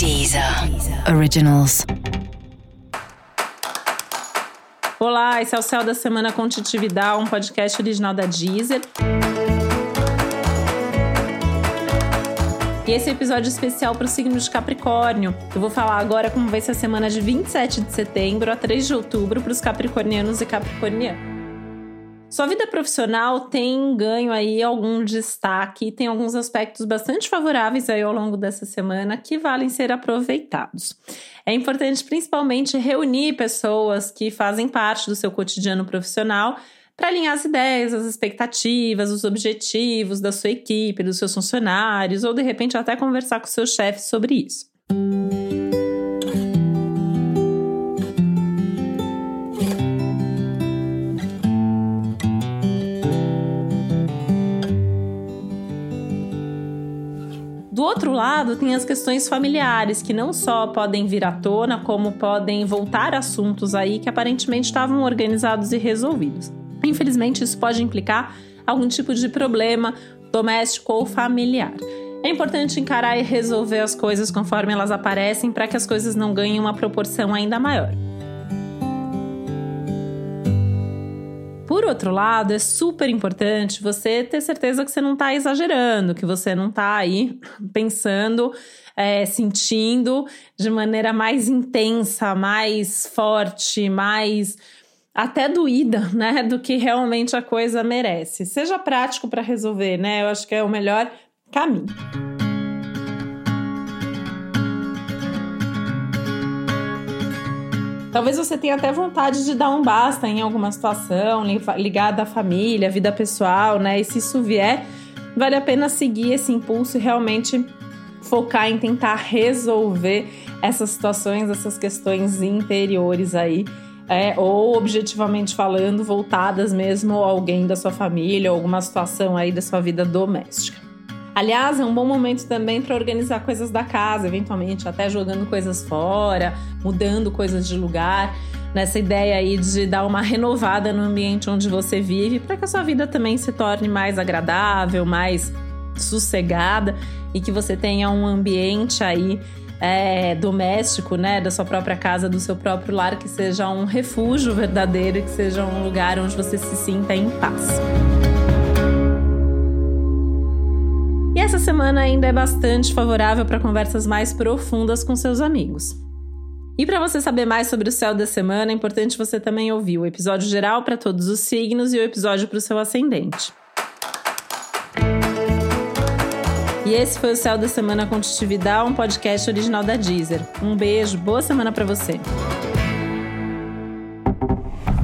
Deezer Originals. Olá, esse é o Céu da Semana com Titi Vidal, um podcast original da Deezer. E esse é episódio especial para o signo de Capricórnio. Eu vou falar agora como vai ser a semana de 27 de setembro a 3 de outubro para os capricornianos e capricornianas. Sua vida profissional tem ganho aí algum destaque, tem alguns aspectos bastante favoráveis aí ao longo dessa semana que valem ser aproveitados. É importante principalmente reunir pessoas que fazem parte do seu cotidiano profissional para alinhar as ideias, as expectativas, os objetivos da sua equipe, dos seus funcionários, ou de repente até conversar com seu chefe sobre isso. Outro lado, tem as questões familiares, que não só podem vir à tona, como podem voltar assuntos aí que aparentemente estavam organizados e resolvidos. Infelizmente, isso pode implicar algum tipo de problema doméstico ou familiar. É importante encarar e resolver as coisas conforme elas aparecem para que as coisas não ganhem uma proporção ainda maior. Por outro lado, é super importante você ter certeza que você não está exagerando, que você não está aí pensando, é, sentindo de maneira mais intensa, mais forte, mais até doída, né, do que realmente a coisa merece. Seja prático para resolver, né? Eu acho que é o melhor caminho. Talvez você tenha até vontade de dar um basta em alguma situação ligada à família, vida pessoal, né? E se isso vier, vale a pena seguir esse impulso e realmente focar em tentar resolver essas situações, essas questões interiores aí. É, ou objetivamente falando, voltadas mesmo a alguém da sua família alguma situação aí da sua vida doméstica. Aliás, é um bom momento também para organizar coisas da casa, eventualmente até jogando coisas fora, mudando coisas de lugar, nessa ideia aí de dar uma renovada no ambiente onde você vive, para que a sua vida também se torne mais agradável, mais sossegada e que você tenha um ambiente aí é, doméstico, né, da sua própria casa, do seu próprio lar, que seja um refúgio verdadeiro, que seja um lugar onde você se sinta em paz. Essa semana ainda é bastante favorável para conversas mais profundas com seus amigos. E para você saber mais sobre o céu da semana, é importante você também ouvir o episódio geral para todos os signos e o episódio para o seu ascendente. E esse foi o Céu da Semana com Titi Vidal, um podcast original da Deezer. Um beijo, boa semana para você.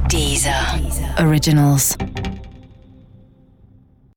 Deezer. Originals.